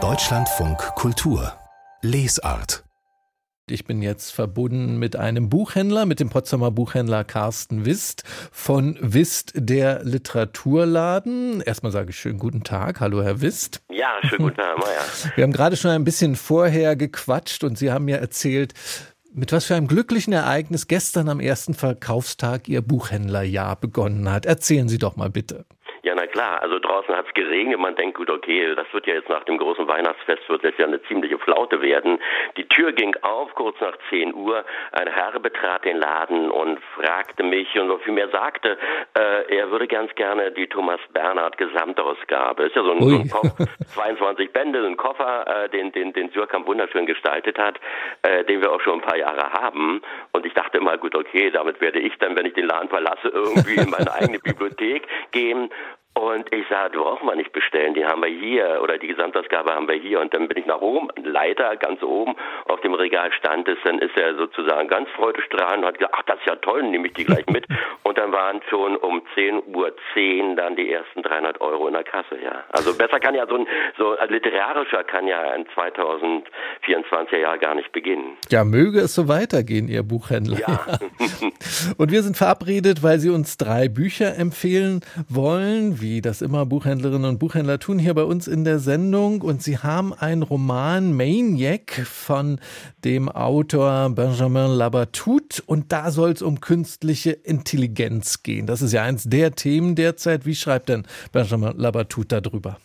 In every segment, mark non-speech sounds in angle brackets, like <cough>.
Deutschlandfunk Kultur Lesart ich bin jetzt verbunden mit einem Buchhändler, mit dem Potsdamer Buchhändler Carsten Wist von Wist, der Literaturladen. Erstmal sage ich schönen guten Tag. Hallo, Herr Wist. Ja, schönen guten Tag, Maja. <laughs> Wir haben gerade schon ein bisschen vorher gequatscht und Sie haben mir erzählt, mit was für einem glücklichen Ereignis gestern am ersten Verkaufstag Ihr Buchhändlerjahr begonnen hat. Erzählen Sie doch mal bitte. Ja, klar. Also draußen hat es geregnet. Man denkt, gut, okay, das wird ja jetzt nach dem großen Weihnachtsfest wird das ja eine ziemliche Flaute werden. Die Tür ging auf, kurz nach 10 Uhr. Ein Herr betrat den Laden und fragte mich und noch viel mehr sagte, äh, er würde ganz gerne die Thomas Bernhard Gesamtausgabe. Ist ja so ein, so ein Kopf, 22 Bände, ein Koffer, äh, den, den, den Sürkamp wunderschön gestaltet hat, äh, den wir auch schon ein paar Jahre haben. Und ich dachte immer, gut, okay, damit werde ich dann, wenn ich den Laden verlasse, irgendwie in meine eigene Bibliothek gehen und ich sage, brauchen wir nicht bestellen, die haben wir hier oder die Gesamtausgabe haben wir hier. Und dann bin ich nach oben, Leiter ganz oben auf dem Regal stand es, dann ist er sozusagen ganz freudestrahlend und hat gesagt, ach, das ist ja toll, nehme ich die gleich mit. <laughs> Und dann waren schon um 10.10 Uhr 10 dann die ersten 300 Euro in der Kasse, ja. Also besser kann ja so ein, so ein literarischer kann ja ein 2024er Jahr gar nicht beginnen. Ja, möge es so weitergehen, Ihr Buchhändler. Ja. <laughs> und wir sind verabredet, weil Sie uns drei Bücher empfehlen wollen. Wie wie das immer Buchhändlerinnen und Buchhändler tun, hier bei uns in der Sendung. Und sie haben einen Roman Maniac von dem Autor Benjamin Labatut. Und da soll es um künstliche Intelligenz gehen. Das ist ja eins der Themen derzeit. Wie schreibt denn Benjamin Labatut darüber?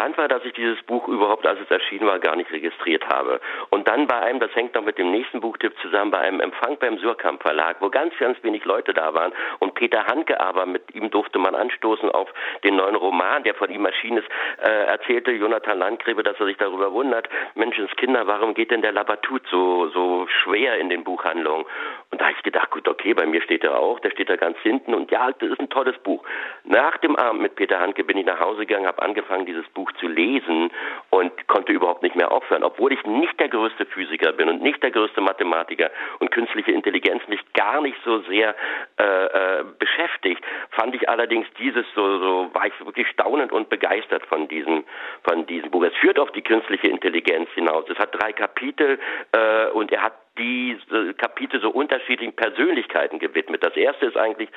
Interessant war, dass ich dieses Buch überhaupt, als es erschienen war, gar nicht registriert habe. Und dann bei einem, das hängt noch mit dem nächsten Buchtipp zusammen, bei einem Empfang beim Surkamp Verlag, wo ganz, ganz wenig Leute da waren und Peter Handke aber, mit ihm durfte man anstoßen auf den neuen Roman, der von ihm erschienen ist, äh, erzählte Jonathan Landgräbe, dass er sich darüber wundert, Menschenskinder, warum geht denn der Labatut so, so schwer in den Buchhandlungen? Und da habe ich gedacht, gut, okay, bei mir steht er auch, der steht da ganz hinten und ja, das ist ein tolles Buch. Nach dem Abend mit Peter Handke bin ich nach Hause gegangen, habe angefangen, angefangen, dieses Buch zu lesen und konnte überhaupt nicht mehr aufhören, obwohl ich nicht der größte Physiker bin und nicht der größte Mathematiker und künstliche Intelligenz mich gar nicht so sehr äh, äh, beschäftigt, fand ich allerdings dieses so, so war ich wirklich staunend und begeistert von diesem von diesem Buch. Es führt auf die künstliche Intelligenz hinaus. Es hat drei Kapitel äh, und er hat diese Kapitel so unterschiedlichen Persönlichkeiten gewidmet. Das erste ist eigentlich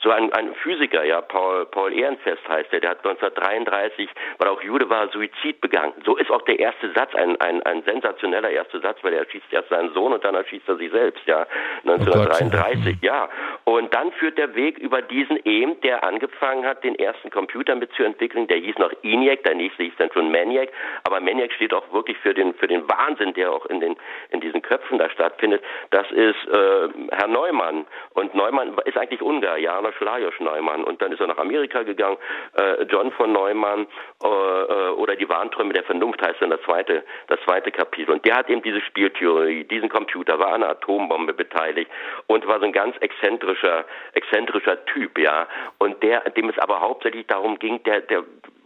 so ein, ein Physiker, ja, Paul, Paul Ehrenfest heißt er, der hat 1933, weil er auch Jude war, Suizid begangen. So ist auch der erste Satz ein, ein, ein sensationeller erster Satz, weil er erschießt erst seinen Sohn und dann erschießt er sich selbst, ja, 1933, oh ja. Und dann führt der Weg über diesen Ehm, der angefangen hat, den ersten Computer mitzuentwickeln, der hieß noch ENIAC, der nächste hieß dann schon MANIAC, aber MANIAC steht auch wirklich für den, für den Wahnsinn, der auch in den, in diesen Köpfen da statt stattfindet, das ist äh, Herr Neumann. Und Neumann ist eigentlich Ungar, Janosch Lajos Neumann. Und dann ist er nach Amerika gegangen, äh, John von Neumann äh, äh, oder die Warnträume der Vernunft heißt dann das zweite, das zweite Kapitel. Und der hat eben diese Spieltheorie, diesen Computer, war an einer Atombombe beteiligt und war so ein ganz exzentrischer, exzentrischer Typ, ja. Und der, dem es aber hauptsächlich darum ging, der, der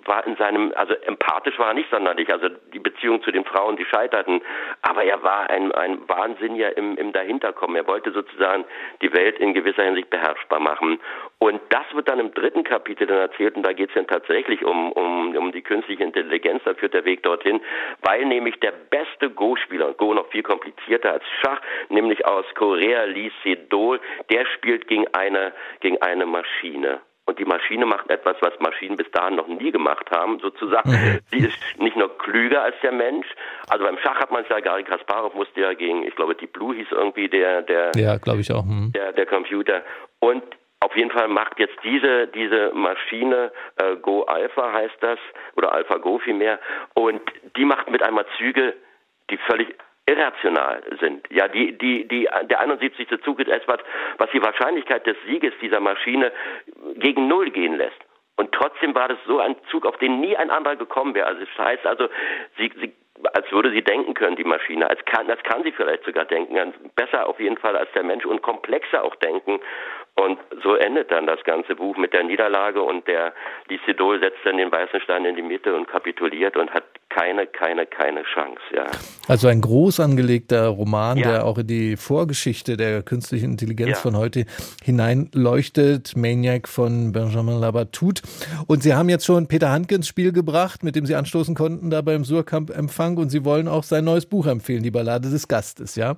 war in seinem, also empathisch war er nicht sonderlich, also die Beziehung zu den Frauen, die scheiterten, aber er war ein, ein Wahnsinniger im, im Dahinterkommen. Er wollte sozusagen die Welt in gewisser Hinsicht beherrschbar machen. Und das wird dann im dritten Kapitel dann erzählt, und da geht es dann tatsächlich um, um, um die künstliche Intelligenz, da führt der Weg dorthin, weil nämlich der beste Go-Spieler, Go noch viel komplizierter als Schach, nämlich aus Korea, Lee Sedol, der spielt gegen eine, gegen eine Maschine. Und die Maschine macht etwas, was Maschinen bis dahin noch nie gemacht haben, sozusagen. Mhm. Sie ist nicht nur klüger als der Mensch. Also beim Schach hat man es ja, Gary Kasparov musste ja gegen, ich glaube, die Blue hieß irgendwie der, der, ja, glaube ich auch, hm. der, der Computer. Und auf jeden Fall macht jetzt diese, diese Maschine, äh, Go Alpha heißt das, oder Alpha Go vielmehr, und die macht mit einmal Züge, die völlig irrational sind. Ja, die, die, die, der 71. Zug ist etwas, was die Wahrscheinlichkeit des Sieges dieser Maschine gegen Null gehen lässt. Und trotzdem war das so ein Zug, auf den nie ein anderer gekommen wäre. Also das heißt also, sie, sie als würde sie denken können, die Maschine. Als kann, als kann sie vielleicht sogar denken. Besser auf jeden Fall als der Mensch und komplexer auch denken. Und so endet dann das ganze Buch mit der Niederlage und der Lysidol setzt dann den weißen Stein in die Mitte und kapituliert und hat keine, keine, keine Chance. Ja. Also ein groß angelegter Roman, ja. der auch in die Vorgeschichte der künstlichen Intelligenz ja. von heute hineinleuchtet. Maniac von Benjamin Labatut. Und Sie haben jetzt schon Peter Handke ins Spiel gebracht, mit dem Sie anstoßen konnten da beim Surkamp-Empfang. Und Sie wollen auch sein neues Buch empfehlen, die Ballade des Gastes, ja?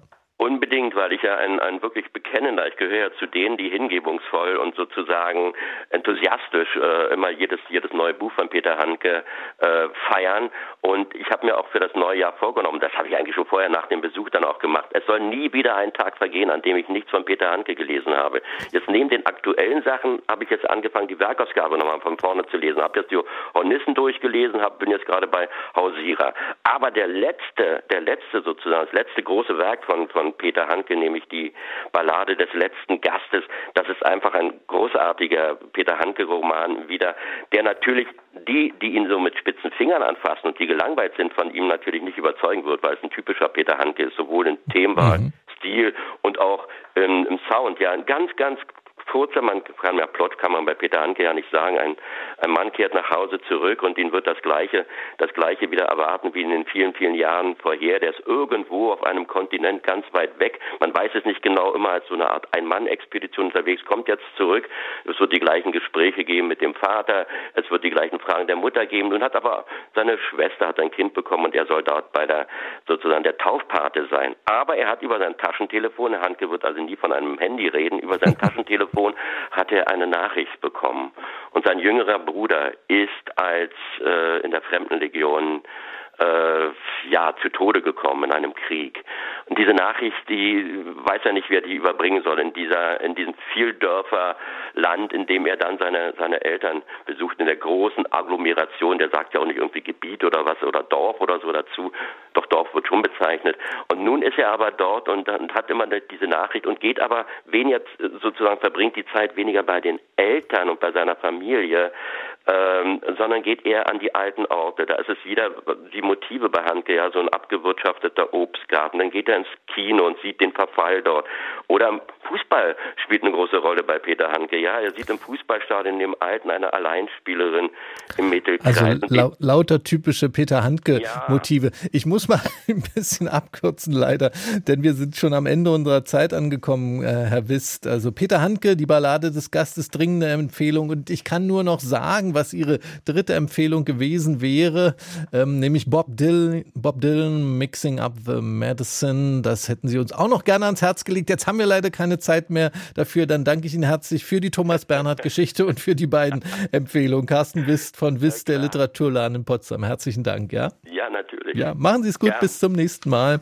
Unbedingt, weil ich ja ein, ein wirklich bekennender, ich gehöre ja zu denen, die hingebungsvoll und sozusagen enthusiastisch äh, immer jedes, jedes neue Buch von Peter Handke äh, feiern. Und ich habe mir auch für das neue Jahr vorgenommen, das habe ich eigentlich schon vorher nach dem Besuch dann auch gemacht, es soll nie wieder ein Tag vergehen, an dem ich nichts von Peter Handke gelesen habe. Jetzt neben den aktuellen Sachen habe ich jetzt angefangen, die Werkausgabe nochmal von vorne zu lesen, habe jetzt die Hornissen durchgelesen, hab, bin jetzt gerade bei Hausierer. Aber der letzte, der letzte sozusagen, das letzte große Werk von, von Peter Handke, nämlich die Ballade des letzten Gastes. Das ist einfach ein großartiger Peter Handke-Roman wieder, der natürlich die, die ihn so mit spitzen Fingern anfassen und die gelangweilt sind, von ihm natürlich nicht überzeugen wird, weil es ein typischer Peter Handke ist, sowohl in Themenwahl, mhm. Stil und auch ähm, im Sound. Ja, ein ganz, ganz kurzer, man kann mehr Plot kann man bei Peter Handke ja nicht sagen. Ein, ein Mann kehrt nach Hause zurück und ihn wird das Gleiche, das Gleiche wieder erwarten wie in den vielen, vielen Jahren vorher. Der ist irgendwo auf einem Kontinent ganz weit weg. Man weiß es nicht genau, immer als so eine Art Ein-Mann-Expedition unterwegs, kommt jetzt zurück. Es wird die gleichen Gespräche geben mit dem Vater. Es wird die gleichen Fragen der Mutter geben. Nun hat aber seine Schwester hat ein Kind bekommen und er soll dort bei der, sozusagen der Taufpate sein. Aber er hat über sein Taschentelefon, Herr Handke wird also nie von einem Handy reden, über sein <laughs> Taschentelefon Telefon hat er eine Nachricht bekommen. Und sein jüngerer Bruder ist als äh, in der Fremdenlegion äh, ja zu Tode gekommen in einem Krieg. Und diese Nachricht, die weiß er nicht, wer die überbringen soll in dieser in diesem Vieldörferland, in dem er dann seine seine Eltern besucht in der großen Agglomeration. Der sagt ja auch nicht irgendwie Gebiet oder was oder Dorf oder so dazu. Doch Dorf wird schon bezeichnet. Und nun ist er aber dort und, und hat immer diese Nachricht und geht aber weniger sozusagen verbringt die Zeit weniger bei den Eltern und bei seiner Familie, ähm, sondern geht eher an die alten Orte. Da ist es wieder die Motive bei Handke, ja, so ein abgewirtschafteter Obstgarten. Dann geht er ins Kino und sieht den Verfall dort. Oder Fußball spielt eine große Rolle bei Peter Handke. Ja, er sieht im Fußballstadion in dem Alten eine Alleinspielerin im Mittelkreis. Also lau lauter typische Peter Handke-Motive. Ja. Ich muss mal <laughs> ein bisschen abkürzen, leider, denn wir sind schon am Ende unserer Zeit angekommen, äh, Herr Wist. Also Peter Handke, die Ballade des Gastes, dringende Empfehlung. Und ich kann nur noch sagen, was Ihre dritte Empfehlung gewesen wäre, ähm, nämlich Bob Dylan, Bob Dylan, Mixing Up the Medicine. Das hätten Sie uns auch noch gerne ans Herz gelegt. Jetzt haben wir leider keine Zeit mehr dafür. Dann danke ich Ihnen herzlich für die Thomas Bernhard Geschichte und für die beiden <laughs> Empfehlungen. Carsten Wist von Wist, der Literaturladen in Potsdam. Herzlichen Dank, ja? Ja, natürlich. Ja, machen Sie es gut. Ja. Bis zum nächsten Mal.